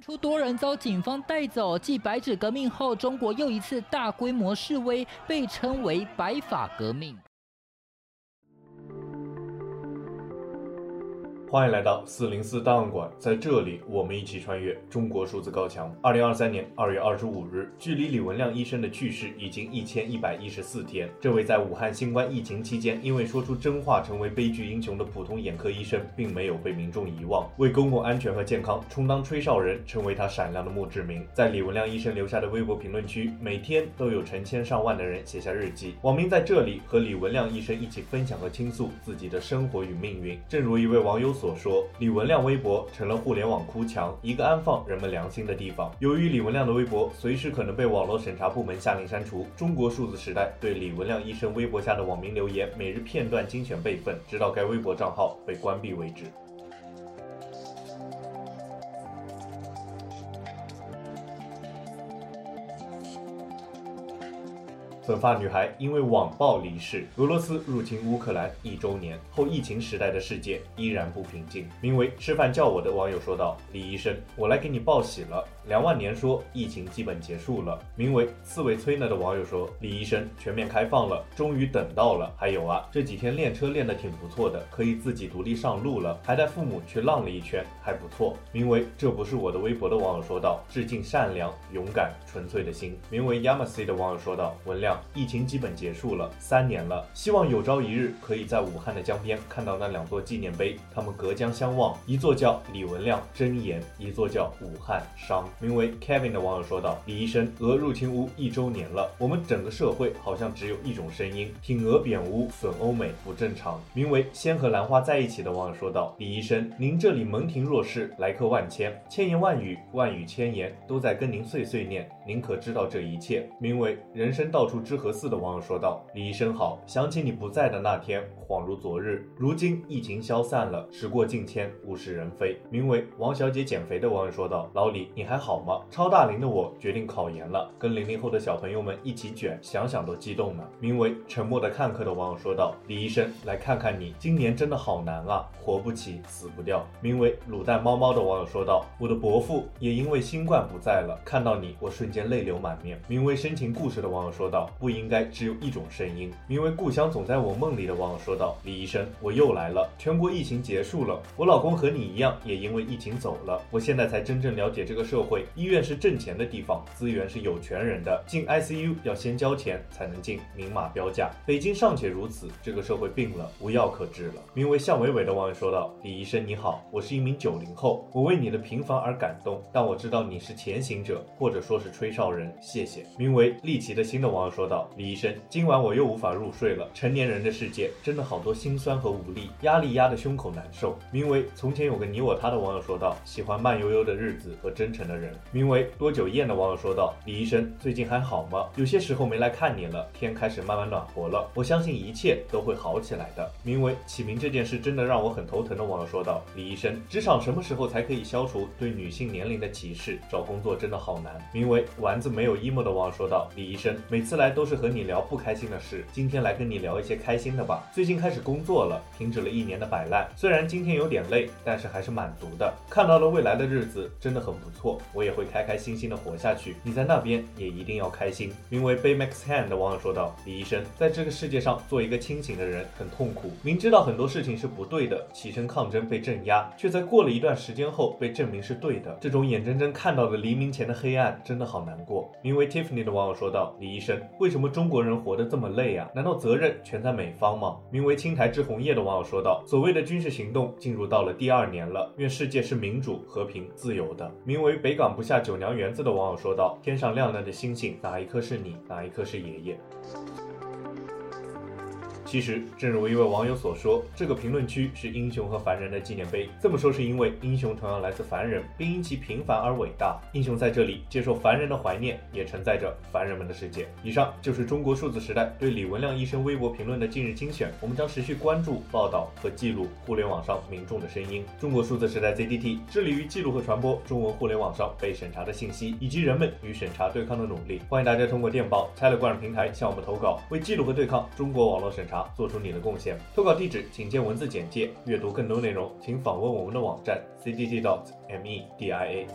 出多人遭警方带走，继白纸革命后，中国又一次大规模示威，被称为“白法革命”。欢迎来到四零四档案馆，在这里，我们一起穿越中国数字高墙。二零二三年二月二十五日，距离李文亮医生的去世已经一千一百一十四天。这位在武汉新冠疫情期间因为说出真话成为悲剧英雄的普通眼科医生，并没有被民众遗忘，为公共安全和健康充当吹哨人，成为他闪亮的墓志铭。在李文亮医生留下的微博评论区，每天都有成千上万的人写下日记，网民在这里和李文亮医生一起分享和倾诉自己的生活与命运。正如一位网友所说，李文亮微博成了互联网哭墙，一个安放人们良心的地方。由于李文亮的微博随时可能被网络审查部门下令删除，中国数字时代对李文亮医生微博下的网民留言每日片段精选备份，直到该微博账号被关闭为止。粉发女孩因为网暴离世。俄罗斯入侵乌克兰一周年后，疫情时代的世界依然不平静。名为“吃饭叫我”的网友说道：“李医生，我来给你报喜了。两万年说疫情基本结束了。”名为“刺猬崔呢”的网友说：“李医生，全面开放了，终于等到了。还有啊，这几天练车练得挺不错的，可以自己独立上路了，还带父母去浪了一圈，还不错。”名为“这不是我的微博”的网友说道：“致敬善良、勇敢、纯粹的心。”名为 “Yamasi” 的网友说道：“文亮。”疫情基本结束了，三年了，希望有朝一日可以在武汉的江边看到那两座纪念碑，他们隔江相望，一座叫李文亮真言，一座叫武汉伤。名为 Kevin 的网友说道：“李医生，俄入侵乌一周年了，我们整个社会好像只有一种声音，挺俄贬乌，损欧美不正常。”名为先和兰花在一起的网友说道：“李医生，您这里门庭若市，来客万千，千言万语，万语千言，都在跟您碎碎念，您可知道这一切？”名为人生到处知和四的网友说道：“李医生好，想起你不在的那天，恍如昨日。如今疫情消散了，时过境迁，物是人非。”名为王小姐减肥的网友说道：“老李，你还好吗？超大龄的我决定考研了，跟零零后的小朋友们一起卷，想想都激动呢。”名为沉默的看客的网友说道：“李医生，来看看你，今年真的好难啊，活不起，死不掉。”名为卤蛋猫猫的网友说道：“我的伯父也因为新冠不在了，看到你，我瞬间泪流满面。”名为深情故事的网友说道：“不应。”该只有一种声音。名为“故乡总在我梦里”的网友说道：“李医生，我又来了。全国疫情结束了，我老公和你一样，也因为疫情走了。我现在才真正了解这个社会，医院是挣钱的地方，资源是有权人的。进 ICU 要先交钱才能进，明码标价。北京尚且如此，这个社会病了，无药可治了。”名为“向伟伟”的网友说道：“李医生你好，我是一名九零后，我为你的平凡而感动，但我知道你是前行者，或者说是吹哨人。谢谢。”名为“丽奇的心”的网友说道。李医生，今晚我又无法入睡了。成年人的世界真的好多心酸和无力，压力压得胸口难受。名为“从前有个你我他”的网友说道：“喜欢慢悠悠的日子和真诚的人。”名为“多久厌”的网友说道：“李医生，最近还好吗？有些时候没来看你了，天开始慢慢暖和了，我相信一切都会好起来的。”名为“起名这件事真的让我很头疼”的网友说道：“李医生，职场什么时候才可以消除对女性年龄的歧视？找工作真的好难。”名为“丸子没有 emo” 的网友说道：“李医生，每次来都是和。”你聊不开心的事，今天来跟你聊一些开心的吧。最近开始工作了，停止了一年的摆烂，虽然今天有点累，但是还是满足的。看到了未来的日子，真的很不错，我也会开开心心的活下去。你在那边也一定要开心。名为 Baymax Hand 的网友说道：“李医生，在这个世界上做一个清醒的人很痛苦，明知道很多事情是不对的，起身抗争被镇压，却在过了一段时间后被证明是对的。这种眼睁睁看到的黎明前的黑暗，真的好难过。”名为 Tiffany 的网友说道：“李医生，为什么？”中国人活得这么累啊？难道责任全在美方吗？名为青苔之红叶的网友说道：“所谓的军事行动进入到了第二年了，愿世界是民主、和平、自由的。”名为北港不下九娘园子的网友说道：“天上亮亮的星星，哪一颗是你？哪一颗是爷爷？”其实，正如一位网友所说，这个评论区是英雄和凡人的纪念碑。这么说是因为英雄同样来自凡人，并因其平凡而伟大。英雄在这里接受凡人的怀念，也承载着凡人们的世界。以上就是中国数字时代对李文亮医生微博评论的近日精选。我们将持续关注、报道和记录互联网上民众的声音。中国数字时代 ZDT 致力于记录和传播中文互联网上被审查的信息，以及人们与审查对抗的努力。欢迎大家通过电报、Telegram 平台向我们投稿，为记录和对抗中国网络审查。做出你的贡献。投稿地址请见文字简介。阅读更多内容，请访问我们的网站：c d g dot m e d i a。